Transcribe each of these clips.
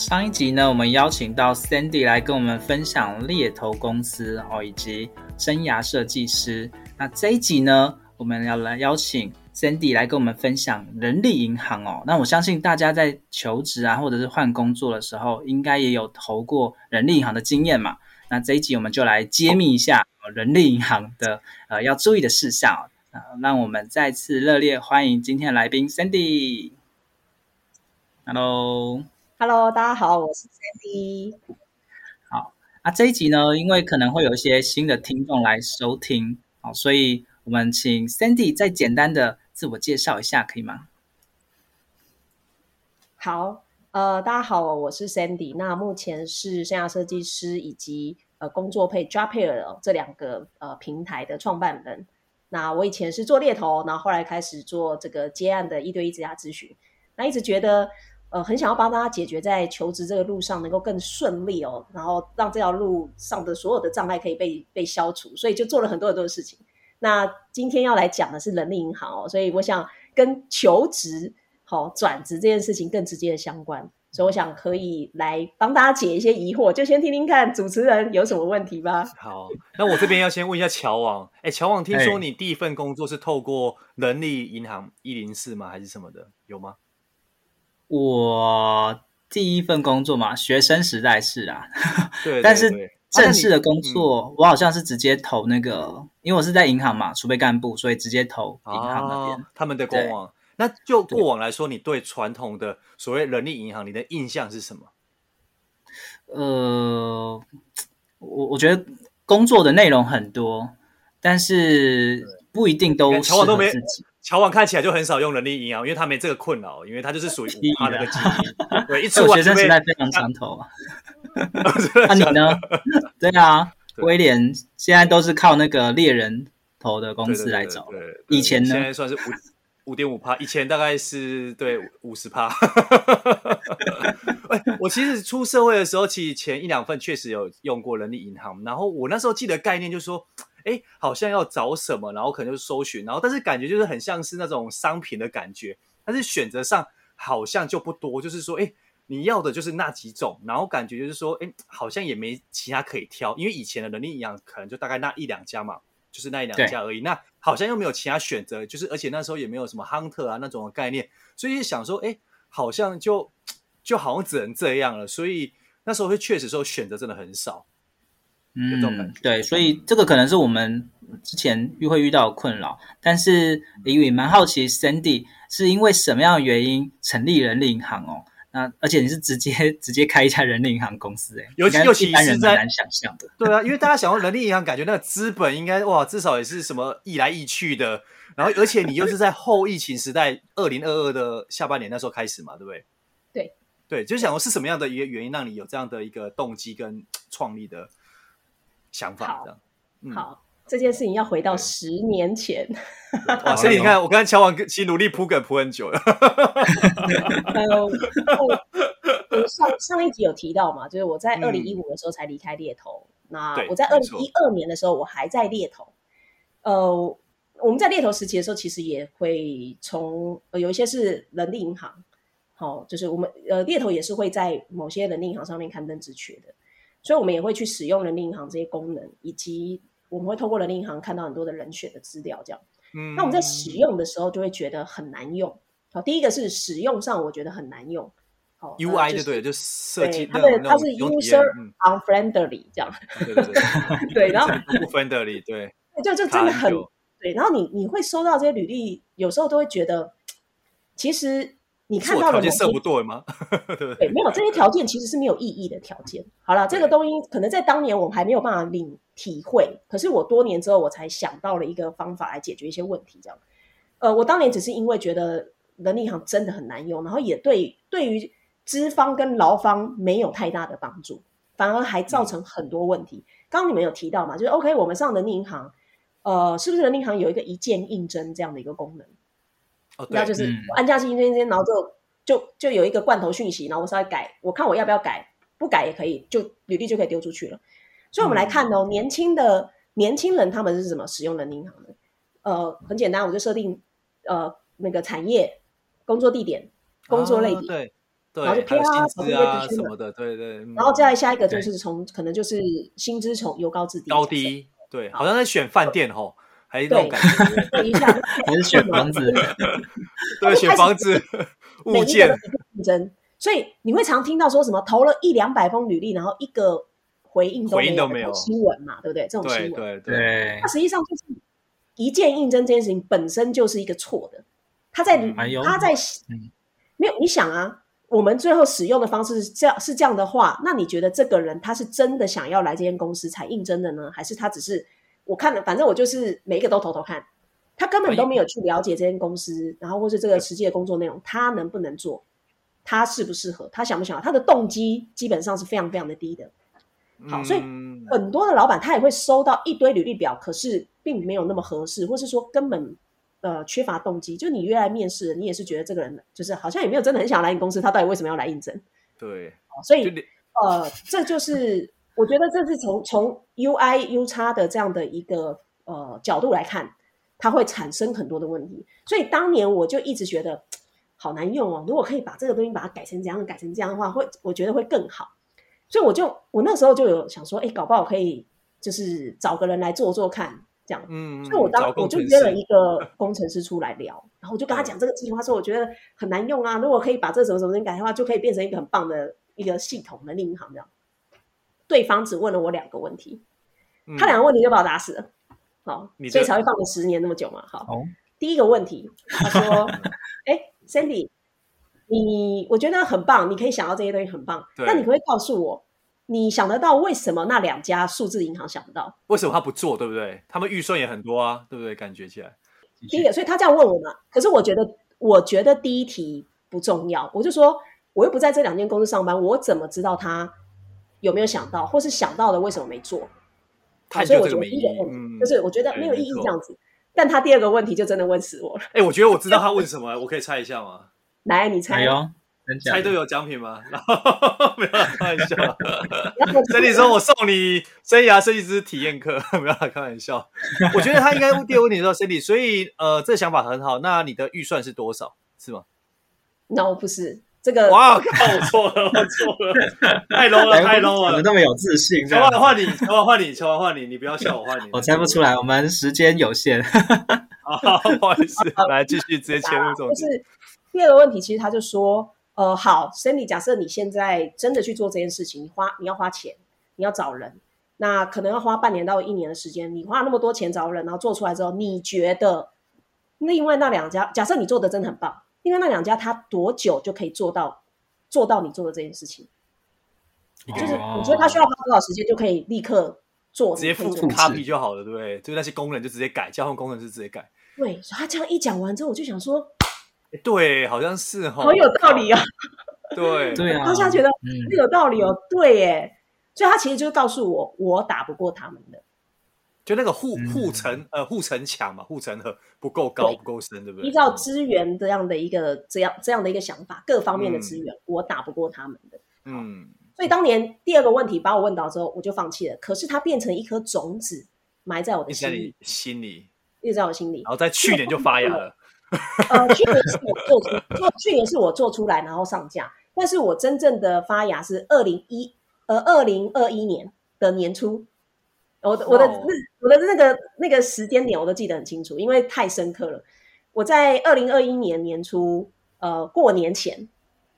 上一集呢，我们邀请到 Sandy 来跟我们分享猎头公司哦，以及生涯设计师。那这一集呢，我们要来邀请 Sandy 来跟我们分享人力银行哦。那我相信大家在求职啊，或者是换工作的时候，应该也有投过人力银行的经验嘛。那这一集我们就来揭秘一下人力银行的呃要注意的事项。那让我们再次热烈欢迎今天的来宾 Sandy。Hello。Hello，大家好，我是 Sandy。好，那这一集呢，因为可能会有一些新的听众来收听，好，所以我们请 Sandy 再简单的自我介绍一下，可以吗？好，呃，大家好，我是 Sandy。那目前是生涯设计师以及呃工作配 Jobpair 这两个呃平台的创办人。那我以前是做猎头，然后后来开始做这个接案的一对一职涯咨询。那一直觉得。呃，很想要帮大家解决在求职这个路上能够更顺利哦，然后让这条路上的所有的障碍可以被被消除，所以就做了很多很多的事情。那今天要来讲的是人力银行哦，所以我想跟求职好、哦、转职这件事情更直接的相关，所以我想可以来帮大家解一些疑惑，就先听听看主持人有什么问题吧。好，那我这边要先问一下乔王，哎，乔王，听说你第一份工作是透过人力银行一零四吗？还是什么的？有吗？我第一份工作嘛，学生时代是啊，对，对，对，但是正式的工作，啊、我好像是直接投那个，嗯、因为我是在银行嘛，储备干部，所以直接投银行那边、啊、他们的官网。那就过往来说，你对传统的所谓人力银行，你的印象是什么？呃，我我觉得工作的内容很多，但是不一定都适合自己。乔王看起来就很少用人力银行，因为他没这个困扰，因为他就是属于五趴那个基因。对，一出完学生时代非常长头啊。那 你呢？对啊，威廉现在都是靠那个猎人头的公司来找。对，对，对，对，以前呢？现在算是五五点五趴，以前大概是对五十趴。哎，我其实出社会的时候，其实前一两份确实有用过人力银行，然后我那时候记得概念就是说。哎，好像要找什么，然后可能就是搜寻，然后但是感觉就是很像是那种商品的感觉，但是选择上好像就不多，就是说，哎，你要的就是那几种，然后感觉就是说，哎，好像也没其他可以挑，因为以前的人力银行可能就大概那一两家嘛，就是那一两家而已，那好像又没有其他选择，就是而且那时候也没有什么 hunter 啊那种的概念，所以想说，哎，好像就就好像只能这样了，所以那时候会确实说选择真的很少。嗯，对，所以这个可能是我们之前遇会遇到的困扰，但是李宇蛮好奇，Sandy 是因为什么样的原因成立人力银行哦？那而且你是直接直接开一家人力银行公司诶，尤其尤其是在难想象的，对啊，因为大家想说人力银行，感觉那个资本应该哇，至少也是什么易来易去的，然后而且你又是在后疫情时代，二零二二的下半年那时候开始嘛，对不对？对对，就想说是什么样的一个原因让你有这样的一个动机跟创立的？想法好，嗯、好，这件事情要回到十年前。哇，所以你看，我刚才乔王其实努力铺梗铺很久了。上上一集有提到嘛，就是我在二零一五的时候才离开猎头。嗯、那我在二零一二年的时候，我还在猎头。呃，我们在猎头时期的时候，其实也会从、呃、有一些是人力银行，好，就是我们呃猎头也是会在某些人力银行上面刊登职缺的，所以我们也会去使用人力银行这些功能，以及我们会透过人力银行看到很多的人选的资料，这样。嗯，那我们在使用的时候就会觉得很难用。好，第一个是使用上我觉得很难用。好，UI 就对，就设计它的它是 user unfriendly 这样。对对对，对，然后 不 friendly，对，就就真的很对。然后你你会收到这些履历，有时候都会觉得，其实。你看到的条件设不对吗？对，对，没有这些条件其实是没有意义的条件。好了，这个东西可能在当年我还没有办法领体会，可是我多年之后我才想到了一个方法来解决一些问题。这样，呃，我当年只是因为觉得人力银行真的很难用，然后也对对于资方跟劳方没有太大的帮助，反而还造成很多问题。嗯、刚刚你们有提到嘛，就是 OK，我们上人力银行，呃，是不是人力银行有一个一键应征这样的一个功能？哦、那就是按下去一天天，然后就就就有一个罐头讯息，然后我稍微改，我看我要不要改，不改也可以，就履历就可以丢出去了。所以，我们来看哦，嗯、年轻的年轻人他们是怎么使用人力银行的？呃，很简单，我就设定呃那个产业、工作地点、工作类别，哦、对，对，然后就啪啊什么的，对对。然后再下一个就是从可能就是薪资从由高至低，高低，对，好像在选饭店吼。还是那种感觉，对，一下还是选房子，对，选房子 物件竞争，所以你会常听到说什么投了一两百封履历，然后一个回应都没有，都没有新闻嘛，对不对？这种新闻，对对对，那实际上就是一键应征这件事情本身就是一个错的，他在他在没有你想啊，我们最后使用的方式是这样是这样的话，那你觉得这个人他是真的想要来这间公司才应征的呢，还是他只是？我看了，反正我就是每一个都偷偷看，他根本都没有去了解这间公司，然后或是这个实际的工作内容，他能不能做，他适不适合，他想不想，他的动机基本上是非常非常的低的。好，所以很多的老板他也会收到一堆履历表，可是并没有那么合适，或是说根本呃缺乏动机。就你约来面试，你也是觉得这个人就是好像也没有真的很想来你公司，他到底为什么要来应征？对，所以呃，这就是。我觉得这是从从 UI U 叉的这样的一个呃角度来看，它会产生很多的问题。所以当年我就一直觉得好难用哦。如果可以把这个东西把它改成这样，改成这样的话，会我觉得会更好。所以我就我那时候就有想说，哎，搞不好可以就是找个人来做做看，这样。嗯。所以我当我就约了一个工程师出来聊，然后我就跟他讲这个计划，说我觉得很难用啊。如果可以把这什么什么东西改的话，就可以变成一个很棒的一个系统的银行这样。对方只问了我两个问题，嗯、他两个问题就把我打死了，好，所以才会放了十年那么久嘛。好，哦、第一个问题，他说：“哎，Sandy，你我觉得很棒，你可以想到这些东西很棒，那你可不，可以告诉我，你想得到为什么那两家数字银行想不到？为什么他不做？对不对？他们预算也很多啊，对不对？感觉起来，第一个，所以他这样问我嘛。可是我觉得，我觉得第一题不重要，我就说，我又不在这两间公司上班，我怎么知道他？”有没有想到，或是想到了为什么没做？他所以我觉得第一个问题、嗯、就是我觉得没有意义这样子。但他第二个问题就真的问死我了。哎、欸，我觉得我知道他问什么，我可以猜一下吗？来，你猜。哦，猜都有奖品吗？没有，开玩笑。所以你说我送你生涯设计师体验课，没有，开玩笑。我觉得他应该问第二个问题说 Sandy，所以呃，这个想法很好。那你的预算是多少？是吗？No，不是。这个哇靠！我错了，我错了，太 low 了，太 low 了，怎么那么有自信？换换你，换换你，换换你，你不要笑我，换你。我猜不出来，我们时间有限。好，不好意思，来继续直接切入重点。就是第二个问题，其实他就说，呃，好，Sandy，假设你现在真的去做这件事情，你花你要花钱，你要找人，那可能要花半年到一年的时间。你花那么多钱找人，然后做出来之后，你觉得另外那两家，假设你做的真的很棒。因为那两家他多久就可以做到做到你做的这件事情？哦、就是你觉得他需要花多少时间就可以立刻做？直接复制 copy 就好了，对不对？就那些工人就直接改，交换功能就直接改。对，所以他这样一讲完之后，我就想说，对，好像是哈，好有道理啊。对 对啊，当下觉得很有道理哦。嗯、对耶，所以他其实就是告诉我，我打不过他们的。就那个护护城呃护城墙嘛，护城河不够高不够深，对不对？依照资源这样的一个这样这样的一个想法，各方面的资源，嗯、我打不过他们的。嗯，所以当年第二个问题把我问到之后，我就放弃了。可是它变成一颗种子，埋在我的心里，心里，一直在我心里。然后在去年就发芽了。呃，去年是我做出做，去年是我做出来然后上架，但是我真正的发芽是二零一呃二零二一年的年初。我的我的那我的那个那个时间点我都记得很清楚，因为太深刻了。我在二零二一年年初，呃，过年前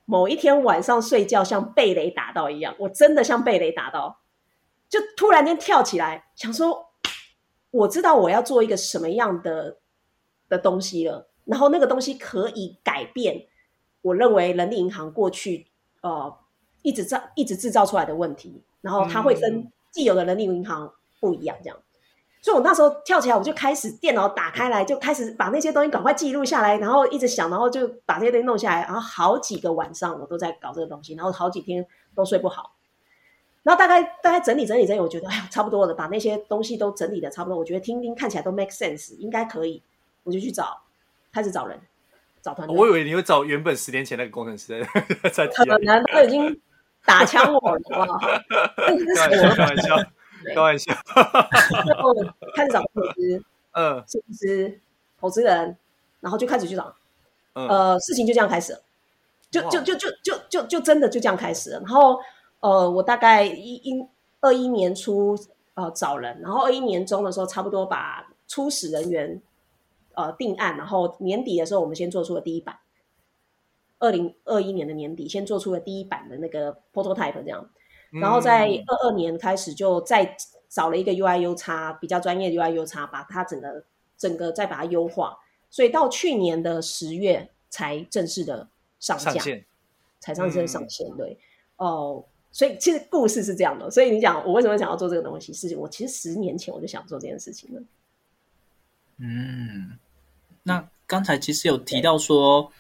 某一天晚上睡觉，像被雷打到一样，我真的像被雷打到，就突然间跳起来，想说我知道我要做一个什么样的的东西了，然后那个东西可以改变我认为人力银行过去呃一直造一直制造出来的问题，然后它会跟既有的人力银行。不一样，这样，所以我那时候跳起来，我就开始电脑打开来，就开始把那些东西赶快记录下来，然后一直想，然后就把这些东西弄下来，然后好几个晚上我都在搞这个东西，然后好几天都睡不好，然后大概大概整理整理整理，我觉得哎呀差不多了，把那些东西都整理的差不多，我觉得听听看起来都 make sense，应该可以，我就去找，开始找人，找团队。我以为你会找原本十年前那个工程师在，可能他已经打枪我了，好不好？开玩笑。开玩笑，然后开始找投资，嗯，设计师、投资人，然后就开始去找，嗯、呃，事情就这样开始了，就就就就就就就真的就这样开始了。然后，呃，我大概一一二一年初呃找人，然后二一年中的时候，差不多把初始人员呃定案，然后年底的时候，我们先做出了第一版。二零二一年的年底，先做出了第一版的那个 prototype，这样。然后在二二年开始就再找了一个 UI U 叉比较专业的 UI U 叉把它整个整个再把它优化，所以到去年的十月才正式的上架，上才上线上线。对，哦，所以其实故事是这样的。所以你讲我为什么想要做这个东西？是我其实十年前我就想做这件事情了。嗯，那刚才其实有提到说。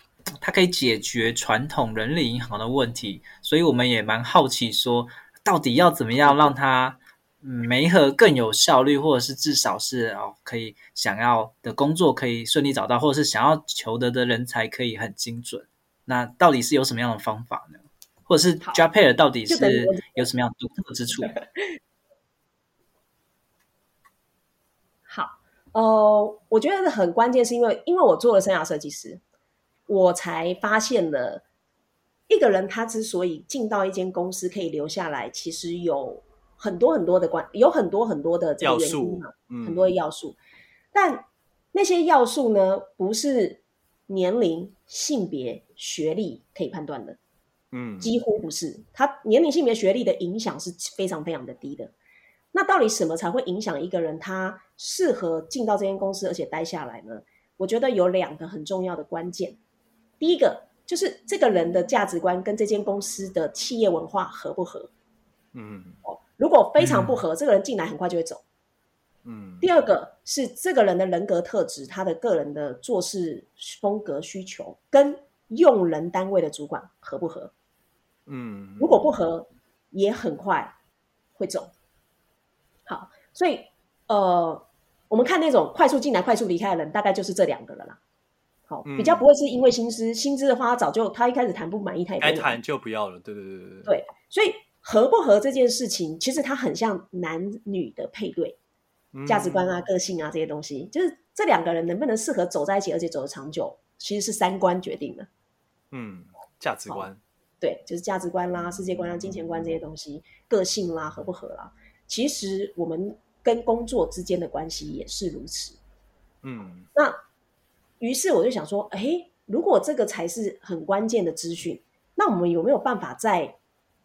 它可以解决传统人力银行的问题，所以我们也蛮好奇，说到底要怎么样让它媒合更有效率，或者是至少是哦，可以想要的工作可以顺利找到，或者是想要求得的人才可以很精准。那到底是有什么样的方法呢？或者是 Japair 到底是有什么样的独特之处？好，呃，我觉得很关键，是因为因为我做了生涯设计师。我才发现了，一个人他之所以进到一间公司可以留下来，其实有很多很多的关，有很多很多的这个原因嘛，嗯、很多的要素。但那些要素呢，不是年龄、性别、学历可以判断的，嗯，几乎不是。他年龄、性别、学历的影响是非常非常的低的。那到底什么才会影响一个人他适合进到这间公司而且待下来呢？我觉得有两个很重要的关键。第一个就是这个人的价值观跟这间公司的企业文化合不合？嗯，哦，如果非常不合，嗯、这个人进来很快就会走。嗯。第二个是这个人的人格特质，他的个人的做事风格需求跟用人单位的主管合不合？嗯。如果不合，也很快会走。好，所以呃，我们看那种快速进来、快速离开的人，大概就是这两个了啦。比较不会是因为薪资，薪资的话，他早就他一开始谈不满意，他也该谈就不要了。对对对对对。所以合不合这件事情，其实它很像男女的配对，价值观啊、个性啊这些东西，就是这两个人能不能适合走在一起，而且走得长久，其实是三观决定的。嗯，价值观。对，就是价值观啦、世界观啦、金钱观这些东西，个性啦，合不合啦？其实我们跟工作之间的关系也是如此。嗯，那。于是我就想说，哎，如果这个才是很关键的资讯，那我们有没有办法在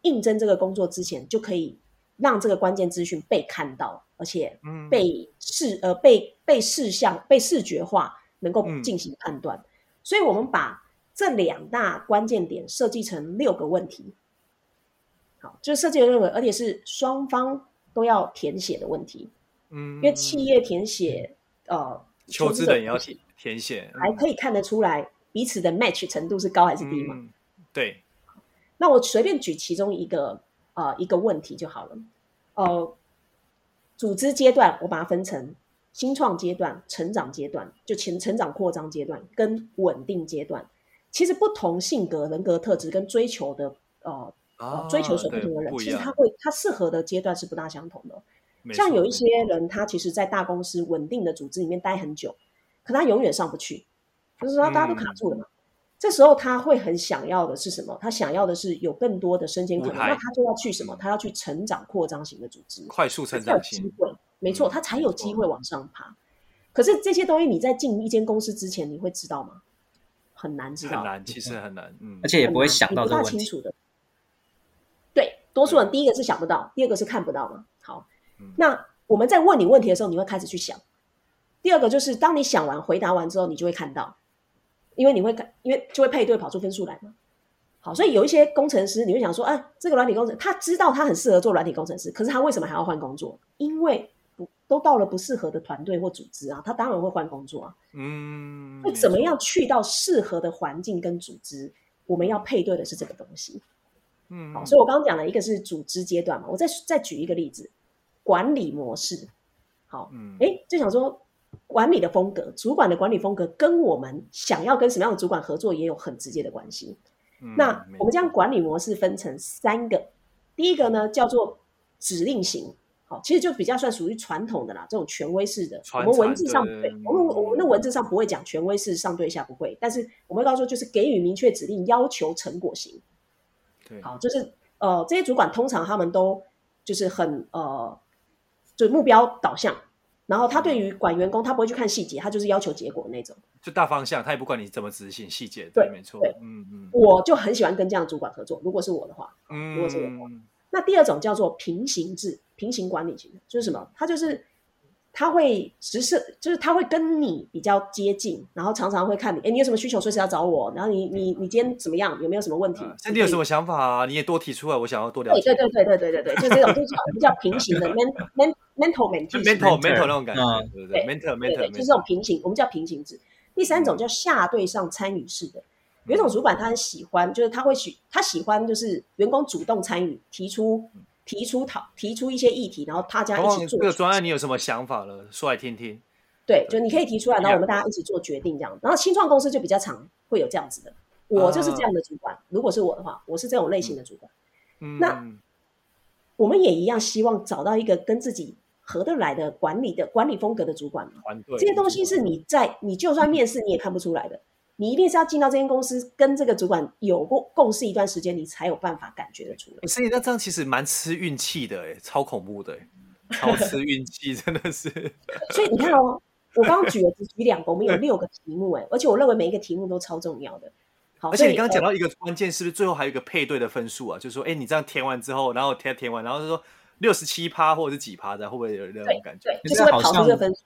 应征这个工作之前，就可以让这个关键资讯被看到，而且被视、嗯、呃被被视像被视觉化，能够进行判断。嗯、所以我们把这两大关键点设计成六个问题，好，就是设计认为，而且是双方都要填写的问题。嗯，因为企业填写，呃，求职者也要填。填写还可以看得出来彼此的 match 程度是高还是低嘛？嗯、对，那我随便举其中一个呃一个问题就好了。呃，组织阶段我把它分成新创阶段、成长阶段，就前成长扩张阶段跟稳定阶段。其实不同性格、人格特质跟追求的呃、啊、追求所不同的人，其实他会他适合的阶段是不大相同的。像有一些人，他其实在大公司稳定的组织里面待很久。可他永远上不去，就是说大家都卡住了嘛。嗯、这时候他会很想要的是什么？他想要的是有更多的升迁可能，那他就要去什么？他要去成长扩张型的组织，快速成长型，机会，没错，他才有机会往上爬。嗯、可是这些东西你在进一间公司之前，你会知道吗？很难知道，很难，其实很难，嗯，而且也不会想到这个问题，不大清楚的。对，多数人第一个是想不到，第二个是看不到嘛。那我们在问你问题的时候，你会开始去想。第二个就是，当你想完、回答完之后，你就会看到，因为你会看，因为就会配对跑出分数来嘛。好，所以有一些工程师，你会想说，哎，这个软体工程，他知道他很适合做软体工程师，可是他为什么还要换工作？因为不都到了不适合的团队或组织啊，他当然会换工作啊。嗯，那怎么样去到适合的环境跟组织？我们要配对的是这个东西。嗯，好，所以我刚刚讲了一个是组织阶段嘛，我再再举一个例子，管理模式。好，嗯，哎，就想说。管理的风格，主管的管理风格跟我们想要跟什么样的主管合作也有很直接的关系。嗯、那我们将管理模式分成三个，第一个呢叫做指令型，好，其实就比较算属于传统的啦，这种权威式的。我们文字上我们我们的文字上不会讲权威式上对下不会，但是我们会告诉就是给予明确指令，要求成果型。对，好，就是呃这些主管通常他们都就是很呃，就目标导向。然后他对于管员工，他不会去看细节，他就是要求结果的那种，就大方向，他也不管你怎么执行细节。对，没错。对，嗯嗯。我就很喜欢跟这样的主管合作。如果是我的话，嗯，如果是我的话，那第二种叫做平行制、平行管理型，就是什么？他就是他会只是就是他会跟你比较接近然后常常会看你哎你有什么需求随时要找我然后你你你今天怎么样有没有什么问题那你有什么想法啊？你也多提出来我想要多了解对对对对对对对就这种就是我们叫平行的 mental mental mental 那种感觉对不对 mental mento 就是这种平行我们叫平行值。第三种叫下对上参与式的有一种主管他很喜欢就是他会喜他喜欢就是员工主动参与提出提出讨提出一些议题，然后大家一起做。这个专案你有什么想法了？说来听听。对，就你可以提出来，然后我们大家一起做决定这样。然后新创公司就比较常会有这样子的，我就是这样的主管。如果是我的话，我是这种类型的主管。嗯那我们也一样，希望找到一个跟自己。合得来的管理的管理风格的主管嘛，这些东西是你在你就算 面试你也看不出来的，你一定是要进到这间公司跟这个主管有过共事一段时间，你才有办法感觉得出来。所以那这样其实蛮吃运气的，哎，超恐怖的，超吃运气，真的是。所以你看哦，我刚刚举了只举两个，我们有六个题目，哎，而且我认为每一个题目都超重要的。好，而且你刚刚讲到一个关键，是不是最后还有一个配对的分数啊？就是说，哎，你这样填完之后，然后填填完，然后就说。六十七趴或者是几趴的，会不会有那种感觉？就是会跑出这个分数，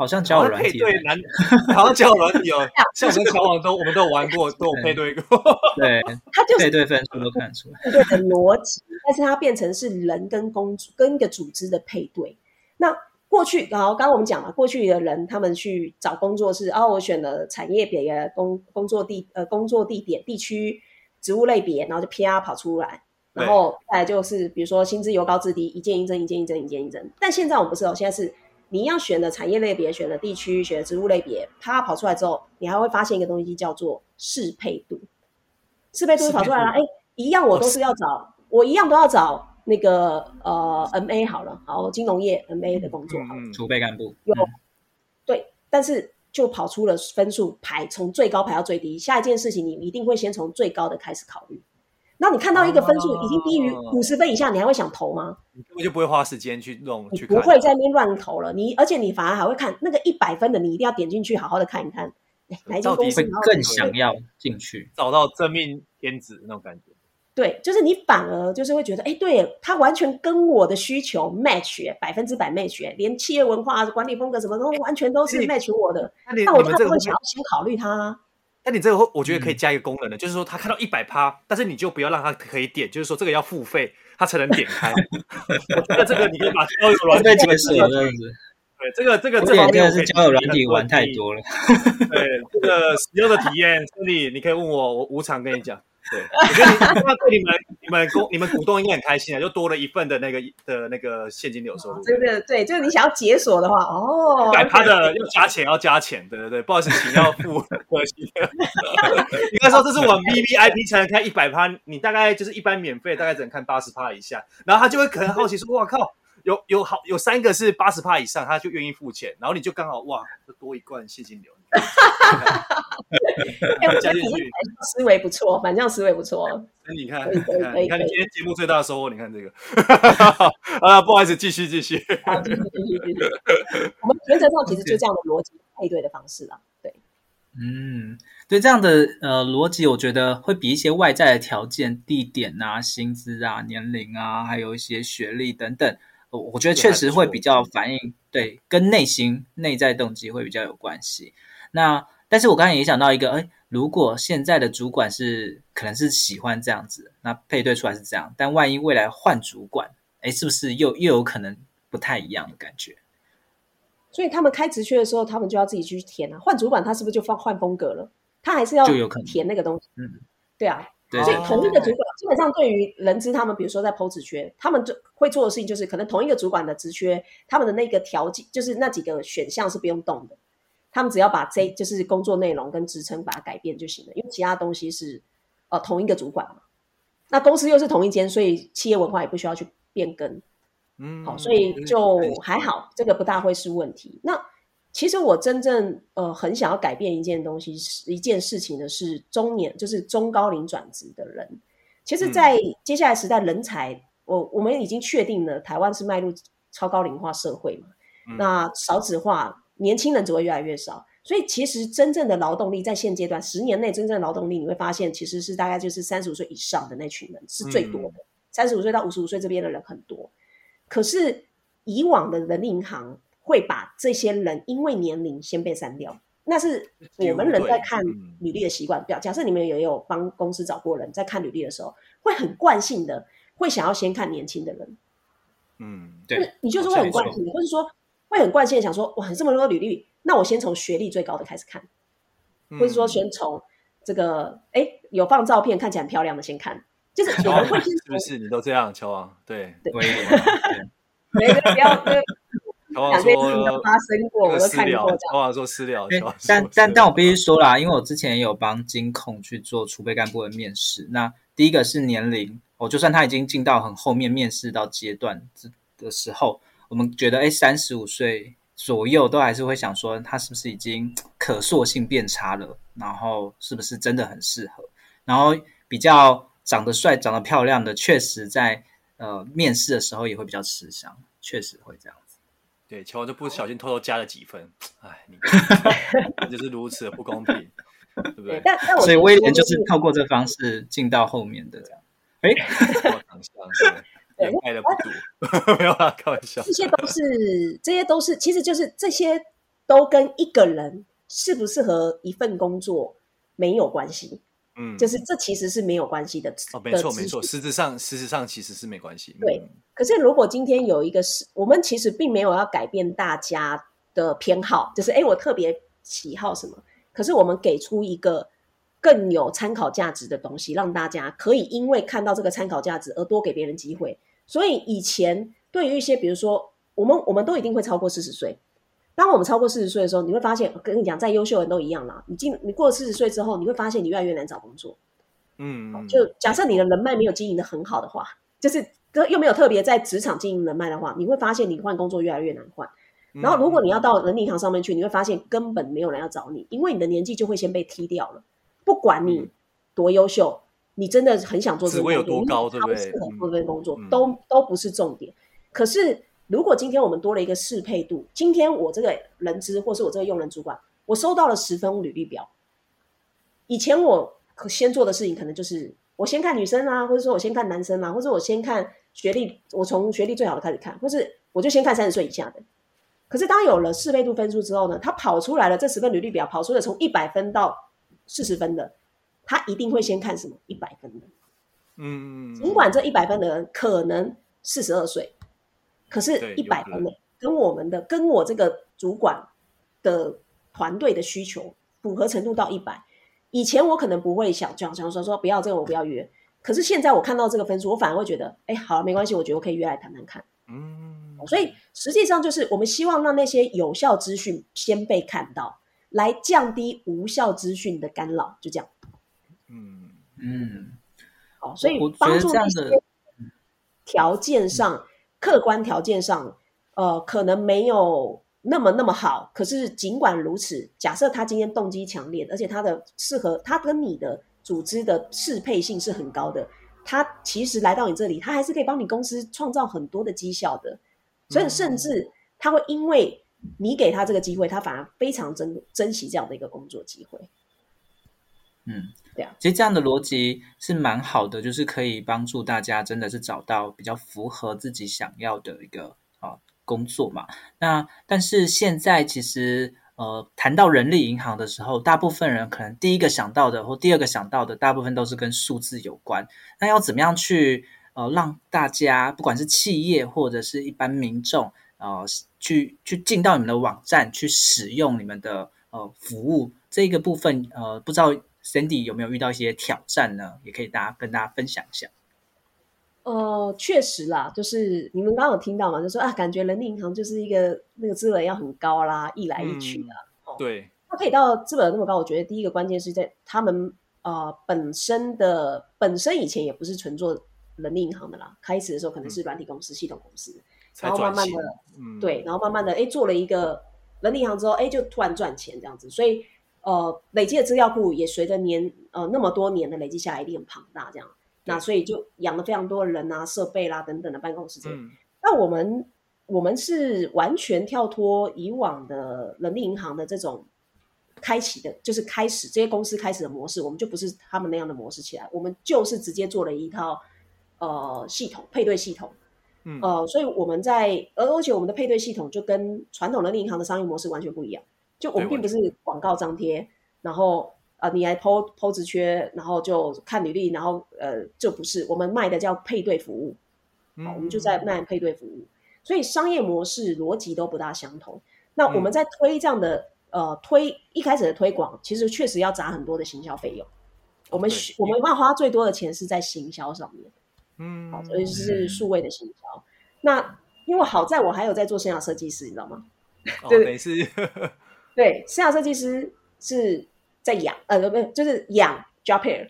好像交友软体，对男，好像交友软体有，像我们交往都我们都有玩过，都有配对过。对，他就是配对分数都看出来，配对的逻辑，但是它变成是人跟公跟一个组织的配对。那过去，然后刚刚我们讲了，过去的人他们去找工作是，哦，我选了产业别、工工作地呃工作地点、地区、职务类别，然后就啪跑出来。然后再来就是，比如说薪资由高至低，一件一增，一件一增，一件一增。但现在我们不是哦，现在是你要选的产业类别，选的地区，选的职务类别，啪跑出来之后，你还会发现一个东西叫做适配度。适配度跑出来了，哎，一样我都是要找，哦、我一样都要找那个呃 MA 好了，好金融业 MA 的工作好了，储备干部。有。对，但是就跑出了分数排从最高排到最低，下一件事情你一定会先从最高的开始考虑。那你看到一个分数已经低于五十分以下，你还会想投吗？你根本就不会花时间去弄，你不会在那边乱投了。你而且你反而还会看那个一百分的，你一定要点进去好好的看一看。哪一间公司会更想要进去，找到真命天子那种感觉。对，就是你反而就是会觉得，哎，对，他完全跟我的需求 match，百分之百 match，连企业文化、管理风格什么都完全都是 match 我的。那我他不会想要先考虑他。那你这个我觉得可以加一个功能的，嗯、就是说他看到一百趴，但是你就不要让他可以点，就是说这个要付费，他才能点开。我觉得这个你可以把交友软件解释了这样子。对，这个这个这方面是交友软体玩太多了。对，这个使用的体验，兄弟，你可以问我，我无偿跟你讲。对，我觉得你 那对你们、你们公、你们股东应该很开心啊，就多了一份的那个的那个现金流收入。对对对，就是你想要解锁的话，哦，百趴的要加钱，要加钱，对对对，不好意思，请要付可惜。应该说这是我们 VVIP 才能开一百趴，你大概就是一般免费，大概只能看八十趴以下，然后他就会可能好奇说，哇靠，有有好有三个是八十帕以上，他就愿意付钱，然后你就刚好哇，多一罐现金流。哈哈哈！加进去，思维不错，反正思维不错。那你看，你看，你看，你今天节目最大的收获，你看这个。啊，不好意思，继续，继续。好，继续，继续，继续。我们原则上其实就这样的逻辑配对的方式啦。对，嗯，对，这样的呃逻辑，我觉得会比一些外在的条件、地点啊、薪资啊、年龄啊，还有一些学历等等，我我觉得确实会比较反映对跟内心内在动机会比较有关系。那，但是我刚才也想到一个，哎，如果现在的主管是可能是喜欢这样子，那配对出来是这样，但万一未来换主管，哎，是不是又又有可能不太一样的感觉？所以他们开职缺的时候，他们就要自己去填啊。换主管，他是不是就放换风格了？他还是要就有可能填那个东西。嗯，对啊。对，所以同一个主管，基本上对于人资他们，比如说在 PO 职缺，他们就会做的事情就是，可能同一个主管的职缺，他们的那个条件就是那几个选项是不用动的。他们只要把这就是工作内容跟职称把它改变就行了，因为其他东西是呃同一个主管嘛。那公司又是同一间，所以企业文化也不需要去变更。嗯，好，所以就还好，这个不大会是问题。那其实我真正呃很想要改变一件东西，是一件事情的是中年，就是中高龄转职的人。其实，在接下来时代，人才、嗯、我我们已经确定了，台湾是迈入超高龄化社会嘛。嗯、那少子化。年轻人只会越来越少，所以其实真正的劳动力在现阶段十年内，真正的劳动力你会发现其实是大概就是三十五岁以上的那群人是最多的，三十五岁到五十五岁这边的人很多。可是以往的人力银行会把这些人因为年龄先被删掉，那是我们人在看履历的习惯。表假设你们也有帮公司找过人，在看履历的时候，会很惯性的会想要先看年轻的人。嗯，对，你就是会很惯性，或是说。会很惯性的想说，哇，这么多履历，那我先从学历最高的开始看，嗯、或是说先从这个，哎，有放照片看起来很漂亮的先看，就是 我们会先是不是你都这样，乔王？对对，对 没有不要，乔王说发生过，我都看过。乔王说私聊，但但但我必须说啦，因为我之前也有帮金控去做储备干部的面试，那第一个是年龄，我就算他已经进到很后面面试到阶段的时候。我们觉得，哎，三十五岁左右都还是会想说，他是不是已经可塑性变差了？然后是不是真的很适合？然后比较长得帅、长得漂亮的，确实在呃面试的时候也会比较吃香，确实会这样子。对，球王就不小心偷偷加了几分，哎，你 就是如此的不公平，对不对？但但我所以威廉就是透过这方式进到后面的这样。哎。爱的 不足，没有啊，开玩笑。这些都是，这些都是，其实就是这些都跟一个人适不适合一份工作没有关系。嗯，就是这其实是没有关系的。哦，没错没错，实质上实质上其实是没关系。对，可是如果今天有一个是，我们其实并没有要改变大家的偏好，就是哎，我特别喜好什么，可是我们给出一个更有参考价值的东西，让大家可以因为看到这个参考价值而多给别人机会。所以以前对于一些，比如说我们我们都一定会超过四十岁。当我们超过四十岁的时候，你会发现，我跟你讲，再优秀的人都一样啦。你进你过了四十岁之后，你会发现你越来越难找工作。嗯，就假设你的人脉没有经营的很好的话，就是又没有特别在职场经营人脉的话，你会发现你换工作越来越难换。然后如果你要到人力银行上面去，你会发现根本没有人要找你，因为你的年纪就会先被踢掉了。不管你多优秀。你真的很想做这个工作，职位有多高，对不对？适合做这份工作，嗯、都都不是重点。可是，如果今天我们多了一个适配度，今天我这个人资，或是我这个用人主管，我收到了十份履历表。以前我先做的事情，可能就是我先看女生啊，或者说我先看男生啊，或者我先看学历，我从学历最好的开始看，或是我就先看三十岁以下的。可是，当有了适配度分数之后呢，他跑出来了这十份履历表，跑出了从一百分到四十分的。他一定会先看什么一百分的，嗯，尽管这一百分的人可能四十二岁，可是一百分的跟我们的跟我这个主管的团队的需求符合程度到一百，以前我可能不会想这样想说说不要这个我不要约，可是现在我看到这个分数，我反而会觉得，哎，好，没关系，我觉得我可以约来谈谈看，嗯，所以实际上就是我们希望让那些有效资讯先被看到，来降低无效资讯的干扰，就这样。嗯。嗯，好，所以帮助那些条件上客观条件上，呃，可能没有那么那么好。可是尽管如此，假设他今天动机强烈，而且他的适合他跟你的组织的适配性是很高的，他其实来到你这里，他还是可以帮你公司创造很多的绩效的。所以甚至他会因为你给他这个机会，他反而非常珍珍惜这样的一个工作机会。嗯，其实这样的逻辑是蛮好的，就是可以帮助大家真的是找到比较符合自己想要的一个啊工作嘛。那但是现在其实呃谈到人力银行的时候，大部分人可能第一个想到的或第二个想到的，大部分都是跟数字有关。那要怎么样去呃让大家不管是企业或者是一般民众呃去去进到你们的网站去使用你们的呃服务这个部分呃不知道。Sandy 有没有遇到一些挑战呢？也可以大家跟大家分享一下。呃，确实啦，就是你们刚刚有听到嘛，就说啊，感觉人力银行就是一个那个资本要很高啦，一来一去的。嗯哦、对，它可以到资本那么高，我觉得第一个关键是在他们呃本身的本身以前也不是纯做人力银行的啦，开始的时候可能是软体公司、嗯、系统公司，然后慢慢的，嗯、对，然后慢慢的，哎，做了一个人力银行之后，哎，就突然赚钱这样子，所以。呃，累积的资料库也随着年呃那么多年的累积下来，一定很庞大。这样，那所以就养了非常多的人啊、设备啦等等的办公室。嗯，那我们我们是完全跳脱以往的人力银行的这种开启的，就是开始这些公司开始的模式，我们就不是他们那样的模式起来，我们就是直接做了一套呃系统配对系统。嗯，呃，所以我们在而而且我们的配对系统就跟传统人力银行的商业模式完全不一样。就我们并不是广告张贴，然后啊、呃，你来 po po 职缺，然后就看履历，然后呃，就不是我们卖的叫配对服务，好，我们就在卖配对服务，所以商业模式逻辑都不大相同。那我们在推这样的、嗯、呃推一开始的推广，其实确实要砸很多的行销费用。我们我们要花最多的钱是在行销上面，嗯，好，所以是数位的行销。嗯、那因为好在我还有在做生涯设计师，你知道吗？哦，没事。对，生涯设计师是在养，呃，不，就是养 Jobpair，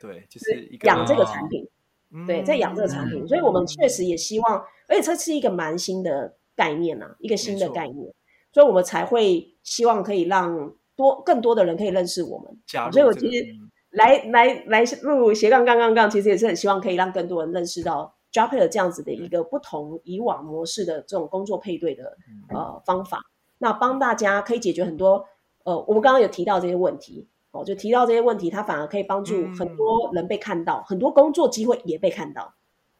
对，就是养这个产品，哦、对，在养这个产品，嗯、所以我们确实也希望，而且这是一个蛮新的概念呐、啊，一个新的概念，所以我们才会希望可以让多更多的人可以认识我们。所以我其实来来来入斜杠杠杠杠，其实也是很希望可以让更多人认识到 Jobpair 这样子的一个不同以往模式的这种工作配对的、嗯、呃方法。那帮大家可以解决很多，呃，我们刚刚有提到这些问题，哦，就提到这些问题，它反而可以帮助很多人被看到，嗯、很多工作机会也被看到。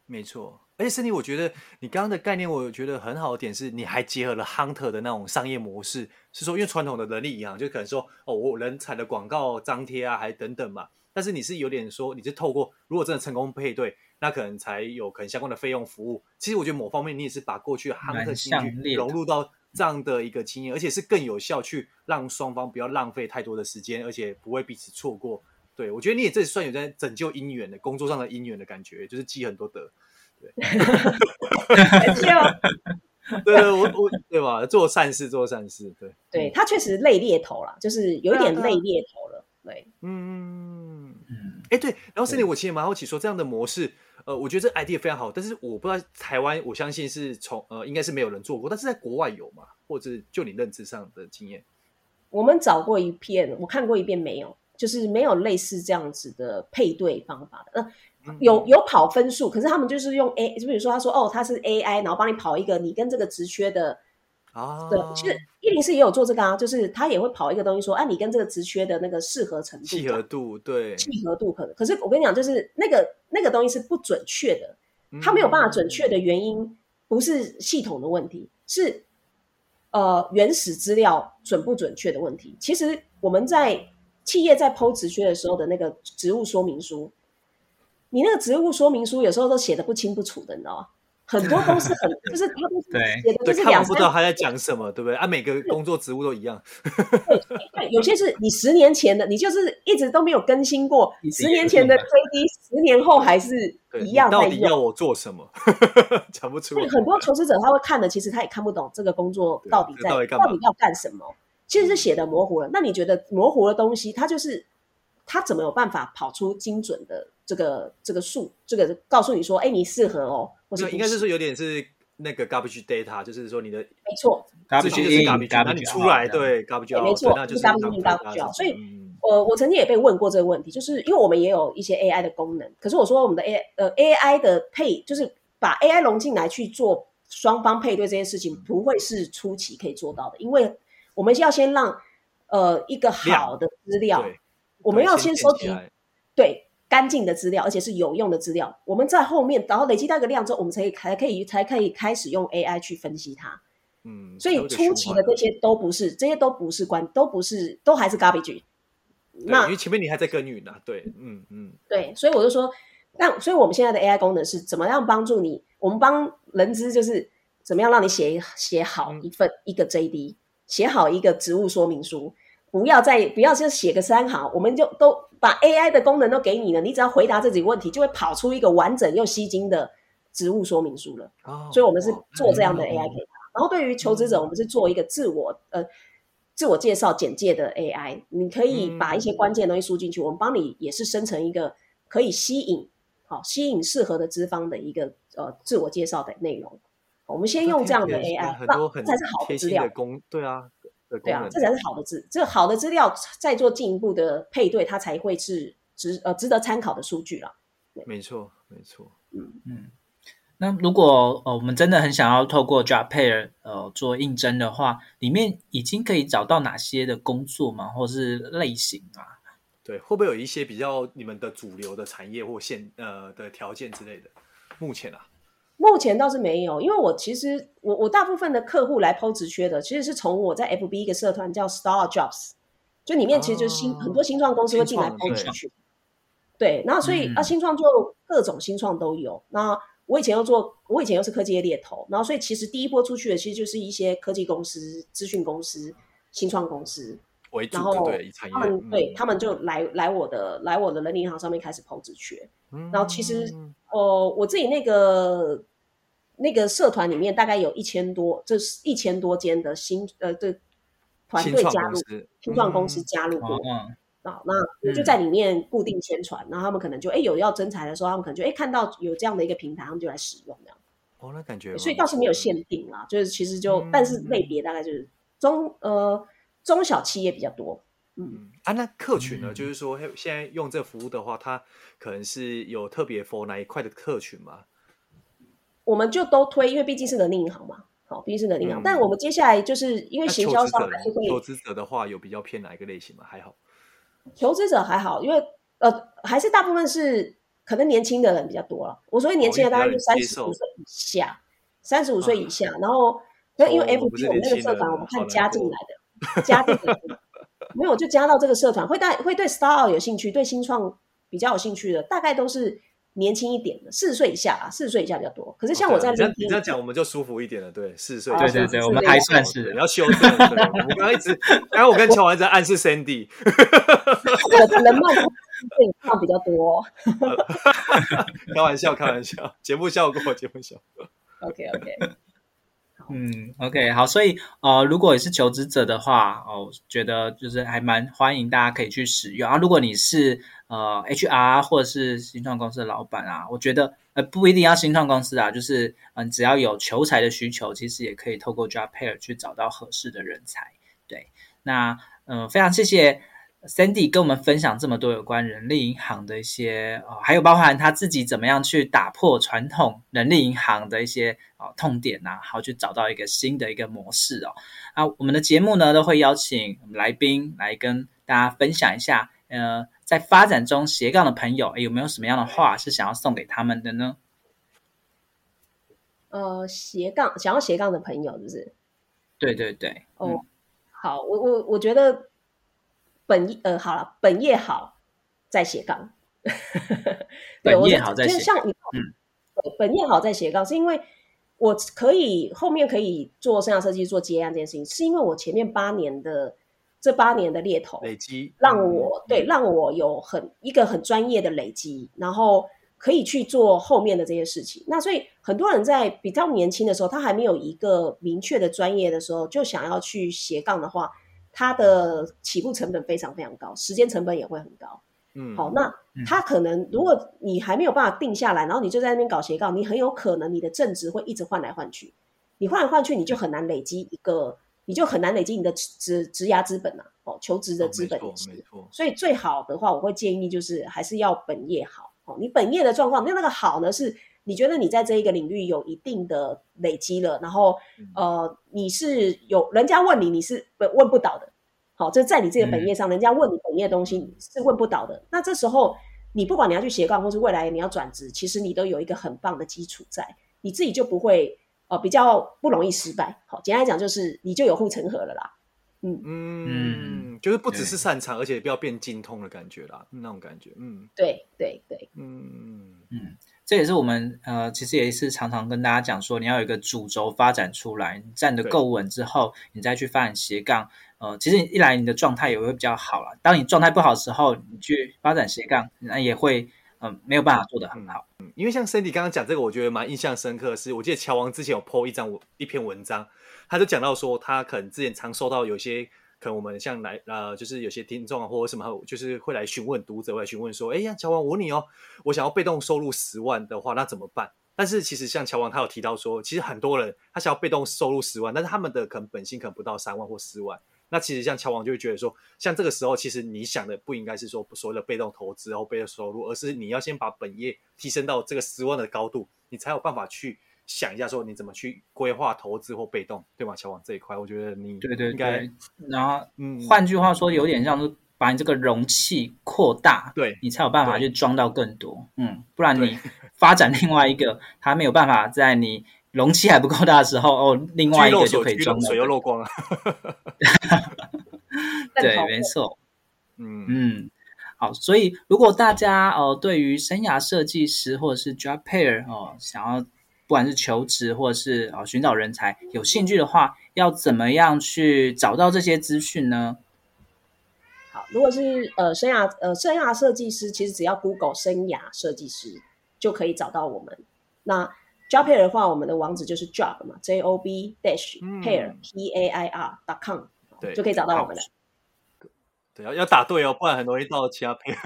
没错，而且 Sandy，我觉得你刚刚的概念，我觉得很好的点是，你还结合了 Hunter 的那种商业模式，是说，因为传统的人力银行就可能说，哦，我人才的广告张贴啊，还等等嘛，但是你是有点说，你是透过如果真的成功配对，那可能才有可能相关的费用服务。其实我觉得某方面你也是把过去的 Hunter 融入到。这样的一个经验，而且是更有效，去让双方不要浪费太多的时间，而且不会彼此错过。对，我觉得你也这算有在拯救姻缘的工作上的姻缘的感觉，就是积很多德。对，对对，我我对吧？做善事，做善事，对。对，他确实累猎头了，就是有一点累猎头了。对，嗯嗯，哎，对。然后 Sandy，我其实蛮好奇，说这样的模式。呃，我觉得这 idea 非常好，但是我不知道台湾，我相信是从呃，应该是没有人做过，但是在国外有嘛？或者就你认知上的经验？我们找过一遍，我看过一遍，没有，就是没有类似这样子的配对方法的。呃，有有跑分数，可是他们就是用 A，就比如说他说哦，他是 AI，然后帮你跑一个你跟这个职缺的。啊，对，其实一零四也有做这个啊，就是他也会跑一个东西说，哎、啊，你跟这个职缺的那个适合程度、契合度，对，契合度可能。可是我跟你讲，就是那个那个东西是不准确的，它没有办法准确的原因不是系统的问题，是呃原始资料准不准确的问题。其实我们在企业在 PO 职缺的时候的那个职务说明书，你那个职务说明书有时候都写的不清不楚的，你知道吗？很多公司很就是他都是写的就是两，不知道他在讲什么，对不对？啊，每个工作职务都一样。对对，有些是你十年前的，你就是一直都没有更新过。十年前的 KD，十年后还是一样。到底要我做什么？讲不出来。很多求职者他会看的，其实他也看不懂这个工作到底在到底要干什么。其实是写的模糊了。那你觉得模糊的东西，它就是他怎么有办法跑出精准的这个这个数？这个告诉你说，哎，你适合哦。就应该是说有点是那个 garbage data，就是说你的没错，garbage 就是 garbage，那你出来对 garbage，没错，那就是 garbage garbage。所以，呃，我曾经也被问过这个问题，就是因为我们也有一些 AI 的功能，可是我说我们的 A 呃 AI 的配，就是把 AI 融进来去做双方配对这件事情，不会是初期可以做到的，因为我们要先让呃一个好的资料，我们要先收集对。干净的资料，而且是有用的资料。我们在后面，然后累积到一个量之后，我们才才可以才可以开始用 AI 去分析它。嗯，所以初期的这些都不是，这些都不是关，都不是，都还是 garbage。那因为前面你还在耕耘呢，对，嗯嗯，对，所以我就说，那所以我们现在的 AI 功能是怎么样帮助你？我们帮人资就是怎么样让你写写好一份、嗯、一个 JD，写好一个职务说明书。不要再不要就写个三行，我们就都把 AI 的功能都给你了，你只要回答这几个问题，就会跑出一个完整又吸睛的职务说明书了。哦，所以我们是做这样的 AI 给他。然后对于求职者，我们是做一个自我呃自我介绍简介的 AI，你可以把一些关键的东西输进去，我们帮你也是生成一个可以吸引好吸引适合的资方的一个呃自我介绍的内容。我们先用这样的 AI，那这才是好的资料。对啊。对啊，这才是好的资，这个好的资料再做进一步的配对，它才会是值呃值得参考的数据了。没错，没错。嗯嗯。那如果呃我们真的很想要透过 JobPair 呃做应征的话，里面已经可以找到哪些的工作吗？或是类型啊？对，会不会有一些比较你们的主流的产业或现呃的条件之类的？目前啊。目前倒是没有，因为我其实我我大部分的客户来 PO 职缺的，其实是从我在 FB 一个社团叫 Star Jobs，就里面其实就是新、哦、很多新创公司会进来 PO 职缺，对，然后所以、嗯、啊新创就各种新创都有。那我以前又做，我以前又是科技业猎头，然后所以其实第一波出去的其实就是一些科技公司、资讯公司、新创公司。为主，然后对他们、嗯、对他们就来来我的来我的人力银行上面开始 PO 职缺，嗯、然后其实哦、呃、我自己那个。那个社团里面大概有一千多，这是一千多间的新呃的团队加入，新创公司加入过啊，那我就在里面固定宣传，然后他们可能就哎有要征才的时候，他们可能就哎看到有这样的一个平台，他们就来使用这样。哦，那感觉，所以倒是没有限定啦，就是其实就但是类别大概就是中呃中小企业比较多。嗯啊，那客群呢？就是说现在用这个服务的话，它可能是有特别 for 哪一块的客群吗？我们就都推，因为毕竟是能力银行嘛，好，毕竟是能力银行。嗯、但我们接下来就是因为行销上还是会，投资者的话有比较偏哪一个类型吗？还好，求职者还好，因为呃，还是大部分是可能年轻的人比较多了。我所谓年轻的大概就三十五岁以下，三十五岁以下。然后，因为因为 FB 我们那个社团，我们看加进来的，加进来的，没有就加到这个社团，会带会对 Start 有兴趣，对新创比较有兴趣的，大概都是。年轻一点的，四十岁以下啊，四十岁以下比较多。可是像我在这，你这样讲我们就舒服一点了。对，四十岁，对对对，我们还算是。你要修正。我们刚刚一直，刚刚我跟乔安在暗示 Sandy。我的人脉对抗比较多。开玩笑，开玩笑，节目效果，节目效果。OK OK。嗯，OK，好，所以呃，如果你是求职者的话，哦，觉得就是还蛮欢迎大家可以去使用啊。如果你是呃 HR 或者是新创公司的老板啊，我觉得呃不一定要新创公司啊，就是嗯、只要有求才的需求，其实也可以透过 JobPair 去找到合适的人才。对，那嗯、非常谢谢。Sandy 跟我们分享这么多有关人力银行的一些哦，还有包含他自己怎么样去打破传统人力银行的一些哦痛点呐、啊，好去找到一个新的一个模式哦。啊，我们的节目呢都会邀请来宾来跟大家分享一下，呃，在发展中斜杠的朋友，有没有什么样的话是想要送给他们的呢？呃，斜杠想要斜杠的朋友，是不是？对对对。哦，嗯、好，我我我觉得。本呃好了，本业好在斜杠。本业好在斜杠。像你，嗯，本业好在斜杠，是因为我可以后面可以做生涯设计、做接案这件事情，是因为我前面八年的这八年的猎头累积，让我对让我有很一个很专业的累积，然后可以去做后面的这些事情。那所以很多人在比较年轻的时候，他还没有一个明确的专业的时候，就想要去斜杠的话。它的起步成本非常非常高，时间成本也会很高。嗯，好，那他可能如果你还没有办法定下来，然后你就在那边搞斜杠，你很有可能你的正职会一直换来换去，你换来换去，你就很难累积一个，你就很难累积你的职职涯资本啊，哦，求职的资本没错。所以最好的话，我会建议就是还是要本业好哦。你本业的状况，那那个好呢，是你觉得你在这一个领域有一定的累积了，然后呃，你是有人家问你，你是问不倒的。好，这在你这个本业上，人家问你本业的东西，你是问不倒的。那这时候，你不管你要去斜杠，或是未来你要转职，其实你都有一个很棒的基础在，你自己就不会呃比较不容易失败。好，简单来讲就是你就有护城河了啦。嗯嗯，就是不只是擅长，而且不要变精通的感觉啦，那种感觉。嗯，对对对，嗯嗯，这也是我们呃，其实也是常常跟大家讲说，你要有一个主轴发展出来，你站得够稳之后，你再去发展斜杠。呃，其实一来你的状态也会比较好了。当你状态不好的时候，你去发展斜杠，那也会嗯、呃、没有办法做得很好。嗯，因为像 Cindy 刚刚讲这个，我觉得蛮印象深刻的是，我记得乔王之前有 po 一张一篇文章，他就讲到说，他可能之前常收到有些可能我们像来呃，就是有些听众啊或者什么，就是会来询问读者会来询问说，哎呀，乔王，我问你哦，我想要被动收入十万的话，那怎么办？但是其实像乔王他有提到说，其实很多人他想要被动收入十万，但是他们的可能本薪可能不到三万或四万。那其实像乔王就会觉得说，像这个时候，其实你想的不应该是说所谓的被动投资然后被动收入，而是你要先把本业提升到这个十万的高度，你才有办法去想一下说你怎么去规划投资或被动，对吗？乔王这一块，我觉得你对对应该，然后嗯，换句话说，有点像是把你这个容器扩大，对你才有办法去装到更多，嗯，不然你 发展另外一个，它没有办法在你。容器还不够大的时候，哦，另外一个就可以装水又漏光了。对，没错。嗯嗯，好，所以如果大家呃对于生涯设计师或者是 job pair 哦、呃，想要不管是求职或者是啊、呃、寻找人才有兴趣的话，要怎么样去找到这些资讯呢？好，如果是呃生涯呃生涯设计师，其实只要 Google 生涯设计师就可以找到我们。那 Job Pair 的话，我们的网址就是 job 嘛，j o b dash pair p a i r dot com，对，就可以找到我们了。对，要要打对哦，不然很容易到其他 pair。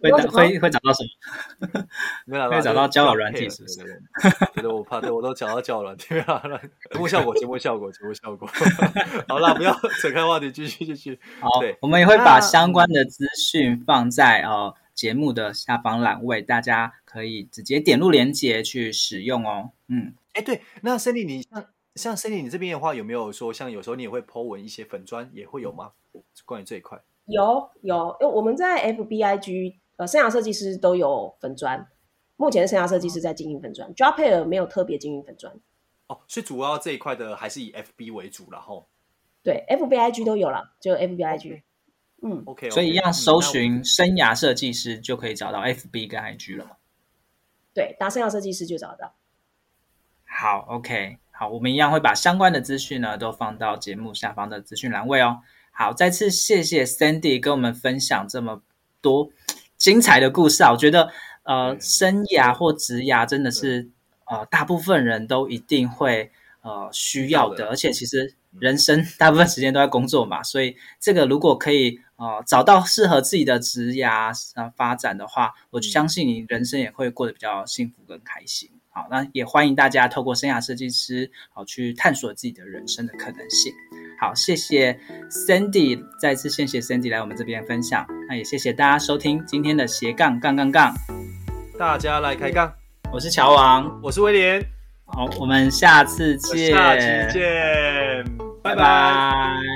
会会会找到什么？没有，会找到交友软体是不是？觉得我怕，对我都找到交友软体了。节目效果，节目效果，节目效果。好啦，不要扯开话题，继续继续。好，我们也会把相关的资讯放在哦。节目的下方栏位，大家可以直接点入链接去使用哦。嗯，哎，对，那 Sandy，你像像 Cindy 你这边的话，有没有说像有时候你也会 po 文一些粉砖，也会有吗？关于这一块，有有，因为我们在 FBIG 呃，生涯设计师都有粉砖，目前生涯设计师在经营粉砖，Job Pair 没有特别经营粉砖。哦，所以主要这一块的还是以 FB 为主，然后对 FBIG 都有了，就 FBIG。Okay. 嗯，OK，所以一样搜寻生涯设计师就可以找到 FB 跟 IG 了嘛？对，打生涯设计师就找得到。好，OK，好，我们一样会把相关的资讯呢都放到节目下方的资讯栏位哦。好，再次谢谢 Sandy 跟我们分享这么多精彩的故事啊！我觉得呃，生涯或职涯真的是呃，大部分人都一定会呃需要的，而且其实人生大部分时间都在工作嘛，所以这个如果可以。呃，找到适合自己的职涯啊发展的话，我相信你人生也会过得比较幸福跟开心。好，那也欢迎大家透过生涯设计师，好去探索自己的人生的可能性。好，谢谢 Sandy，再次谢谢 Sandy 来我们这边分享。那也谢谢大家收听今天的斜杠杠杠杠，大家来开杠。我是乔王，我是威廉。好，我们下次见，下期见，拜拜。拜拜。